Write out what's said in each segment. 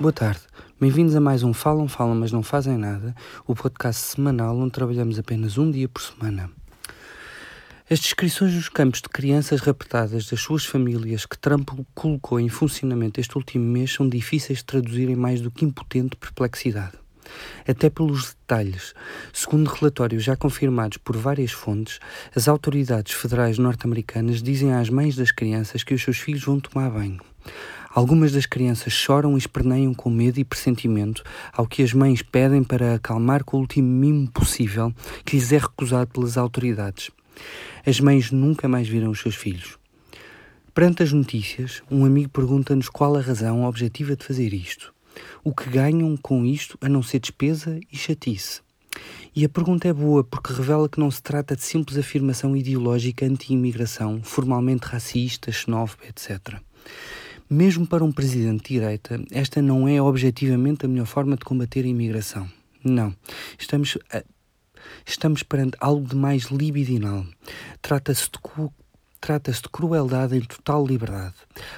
Boa tarde, bem-vindos a mais um Falam, Falam, mas não fazem nada, o podcast semanal onde trabalhamos apenas um dia por semana. As descrições dos campos de crianças raptadas das suas famílias que Trump colocou em funcionamento este último mês são difíceis de traduzir em mais do que impotente perplexidade. Até pelos detalhes. Segundo relatórios já confirmados por várias fontes, as autoridades federais norte-americanas dizem às mães das crianças que os seus filhos vão tomar banho. Algumas das crianças choram e esperneiam com medo e pressentimento, ao que as mães pedem para acalmar com o último mimo possível que lhes é recusado pelas autoridades. As mães nunca mais viram os seus filhos. Perante as notícias, um amigo pergunta-nos qual a razão objetiva de fazer isto. O que ganham com isto a não ser despesa e chatice? E a pergunta é boa porque revela que não se trata de simples afirmação ideológica anti-imigração, formalmente racista, xenófoba, etc. Mesmo para um presidente de direita, esta não é objetivamente a melhor forma de combater a imigração. Não. Estamos a estamos perante algo de mais libidinal. Trata-se de Trata-se de crueldade em total liberdade,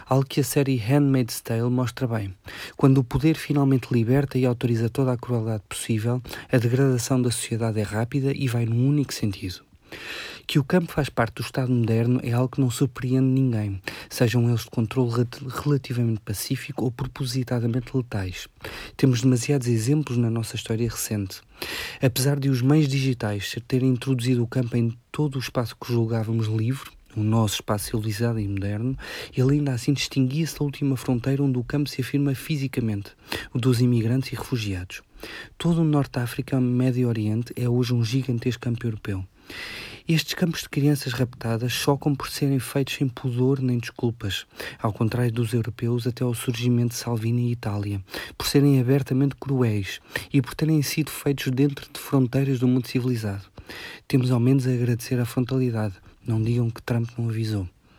algo que a série Handmaid's Tale mostra bem. Quando o poder finalmente liberta e autoriza toda a crueldade possível, a degradação da sociedade é rápida e vai num único sentido. Que o campo faz parte do Estado moderno é algo que não surpreende ninguém, sejam eles de controle relativamente pacífico ou propositadamente letais. Temos demasiados exemplos na nossa história recente. Apesar de os meios digitais terem introduzido o campo em todo o espaço que julgávamos livre, o nosso espaço civilizado e moderno, ele ainda assim distinguia-se da última fronteira onde o campo se afirma fisicamente, o dos imigrantes e refugiados. Todo o Norte de África e o Médio Oriente é hoje um gigantesco campo europeu. Estes campos de crianças raptadas chocam por serem feitos sem pudor nem desculpas, ao contrário dos europeus até ao surgimento de Salvini e Itália, por serem abertamente cruéis e por terem sido feitos dentro de fronteiras do mundo civilizado. Temos ao menos a agradecer a frontalidade. Não digam que Trump não avisou.